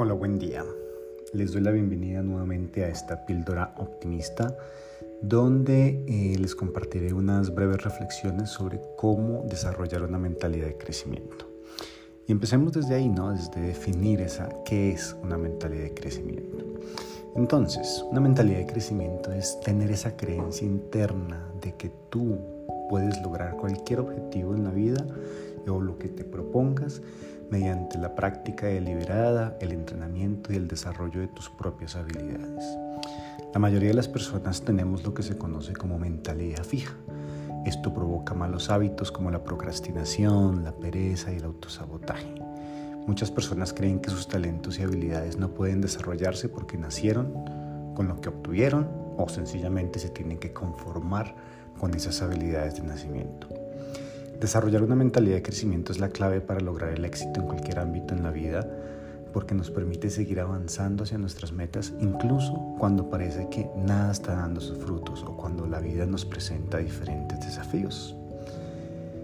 Hola, buen día. Les doy la bienvenida nuevamente a esta píldora optimista donde eh, les compartiré unas breves reflexiones sobre cómo desarrollar una mentalidad de crecimiento. Y empecemos desde ahí, ¿no? Desde definir esa, qué es una mentalidad de crecimiento. Entonces, una mentalidad de crecimiento es tener esa creencia interna de que tú puedes lograr cualquier objetivo en la vida o lo que te propongas mediante la práctica deliberada, el entrenamiento y el desarrollo de tus propias habilidades. La mayoría de las personas tenemos lo que se conoce como mentalidad fija. Esto provoca malos hábitos como la procrastinación, la pereza y el autosabotaje. Muchas personas creen que sus talentos y habilidades no pueden desarrollarse porque nacieron con lo que obtuvieron o sencillamente se tienen que conformar con esas habilidades de nacimiento. Desarrollar una mentalidad de crecimiento es la clave para lograr el éxito en cualquier ámbito en la vida porque nos permite seguir avanzando hacia nuestras metas incluso cuando parece que nada está dando sus frutos o cuando la vida nos presenta diferentes desafíos.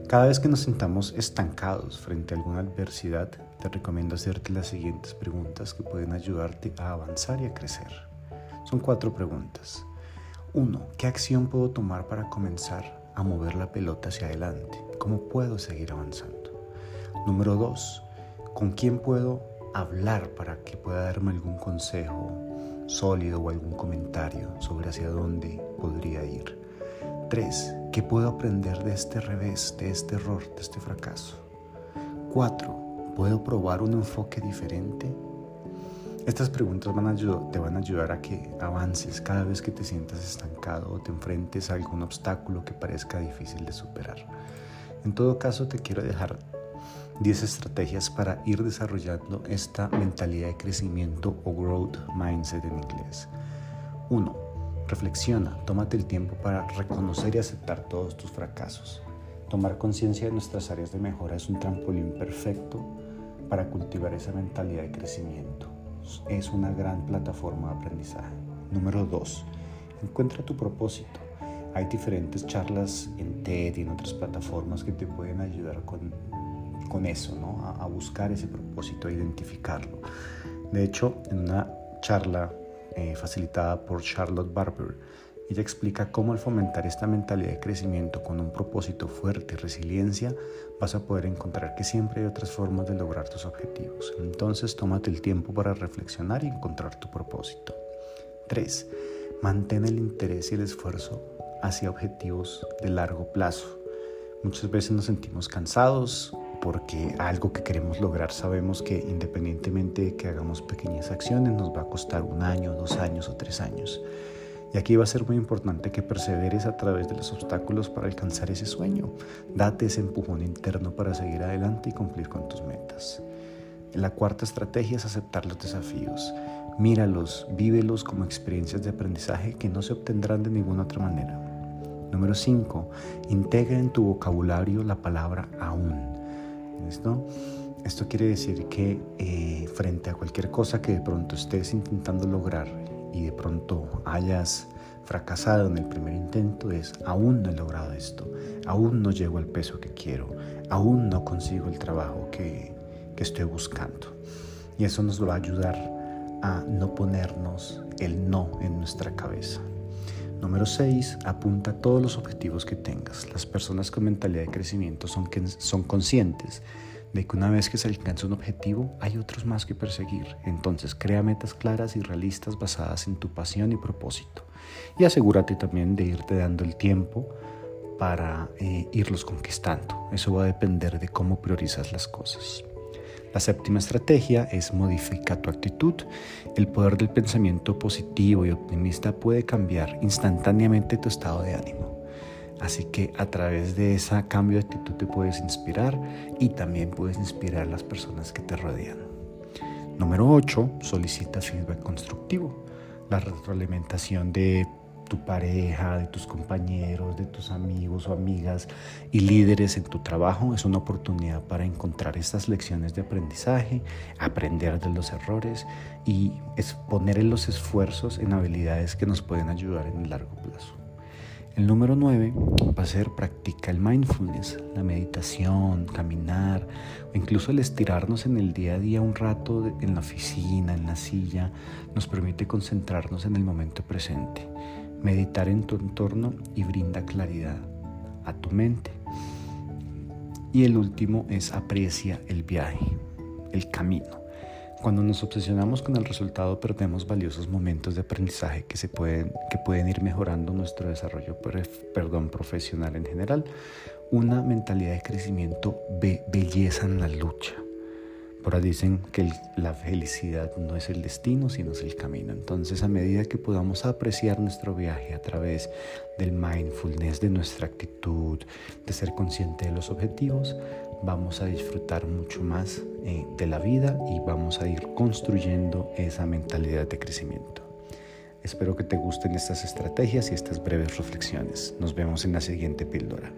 Cada vez que nos sintamos estancados frente a alguna adversidad, te recomiendo hacerte las siguientes preguntas que pueden ayudarte a avanzar y a crecer. Son cuatro preguntas. 1. ¿Qué acción puedo tomar para comenzar a mover la pelota hacia adelante? ¿Cómo puedo seguir avanzando? Número dos, ¿con quién puedo hablar para que pueda darme algún consejo sólido o algún comentario sobre hacia dónde podría ir? Tres, ¿qué puedo aprender de este revés, de este error, de este fracaso? Cuatro, ¿puedo probar un enfoque diferente? Estas preguntas van a te van a ayudar a que avances cada vez que te sientas estancado o te enfrentes a algún obstáculo que parezca difícil de superar. En todo caso, te quiero dejar 10 estrategias para ir desarrollando esta mentalidad de crecimiento o growth mindset en inglés. 1. Reflexiona, tómate el tiempo para reconocer y aceptar todos tus fracasos. Tomar conciencia de nuestras áreas de mejora es un trampolín perfecto para cultivar esa mentalidad de crecimiento. Es una gran plataforma de aprendizaje. Número 2. Encuentra tu propósito. Hay diferentes charlas en TED y en otras plataformas que te pueden ayudar con, con eso, ¿no? a, buscar ese propósito, a identificarlo. De hecho, en una charla eh, facilitada por Charlotte Barber, ella explica cómo al fomentar esta mentalidad de crecimiento con un propósito fuerte y resiliencia, vas a poder encontrar que siempre hay otras formas de lograr tus objetivos. Entonces, tómate el tiempo para reflexionar y encontrar tu propósito. 3. Mantén el interés y el esfuerzo hacia objetivos de largo plazo. Muchas veces nos sentimos cansados porque algo que queremos lograr sabemos que independientemente de que hagamos pequeñas acciones nos va a costar un año, dos años o tres años. Y aquí va a ser muy importante que perseveres a través de los obstáculos para alcanzar ese sueño. Date ese empujón interno para seguir adelante y cumplir con tus metas. La cuarta estrategia es aceptar los desafíos. Míralos, vívelos como experiencias de aprendizaje que no se obtendrán de ninguna otra manera. Número 5. Integra en tu vocabulario la palabra aún. ¿Esto? Esto quiere decir que eh, frente a cualquier cosa que de pronto estés intentando lograr y de pronto hayas fracasado en el primer intento es aún no he logrado esto, aún no llego al peso que quiero, aún no consigo el trabajo que, que estoy buscando. Y eso nos va a ayudar a no ponernos el no en nuestra cabeza. Número 6. Apunta todos los objetivos que tengas. Las personas con mentalidad de crecimiento son, son conscientes de que una vez que se alcanza un objetivo, hay otros más que perseguir. Entonces, crea metas claras y realistas basadas en tu pasión y propósito. Y asegúrate también de irte dando el tiempo para eh, irlos conquistando. Eso va a depender de cómo priorizas las cosas. La séptima estrategia es modificar tu actitud. El poder del pensamiento positivo y optimista puede cambiar instantáneamente tu estado de ánimo. Así que a través de ese cambio de actitud te puedes inspirar y también puedes inspirar a las personas que te rodean. Número 8. Solicita feedback constructivo. La retroalimentación de tu pareja, de tus compañeros, de tus amigos o amigas y líderes en tu trabajo es una oportunidad para encontrar estas lecciones de aprendizaje, aprender de los errores y poner los esfuerzos en habilidades que nos pueden ayudar en el largo plazo. El número 9 va a ser practica el mindfulness, la meditación, caminar o incluso el estirarnos en el día a día un rato en la oficina, en la silla, nos permite concentrarnos en el momento presente, meditar en tu entorno y brinda claridad a tu mente. Y el último es aprecia el viaje, el camino. Cuando nos obsesionamos con el resultado perdemos valiosos momentos de aprendizaje que, se pueden, que pueden ir mejorando nuestro desarrollo perdón, profesional en general. Una mentalidad de crecimiento ve belleza en la lucha. Ahí dicen que la felicidad no es el destino, sino es el camino. Entonces, a medida que podamos apreciar nuestro viaje a través del mindfulness, de nuestra actitud, de ser consciente de los objetivos, vamos a disfrutar mucho más eh, de la vida y vamos a ir construyendo esa mentalidad de crecimiento. Espero que te gusten estas estrategias y estas breves reflexiones. Nos vemos en la siguiente píldora.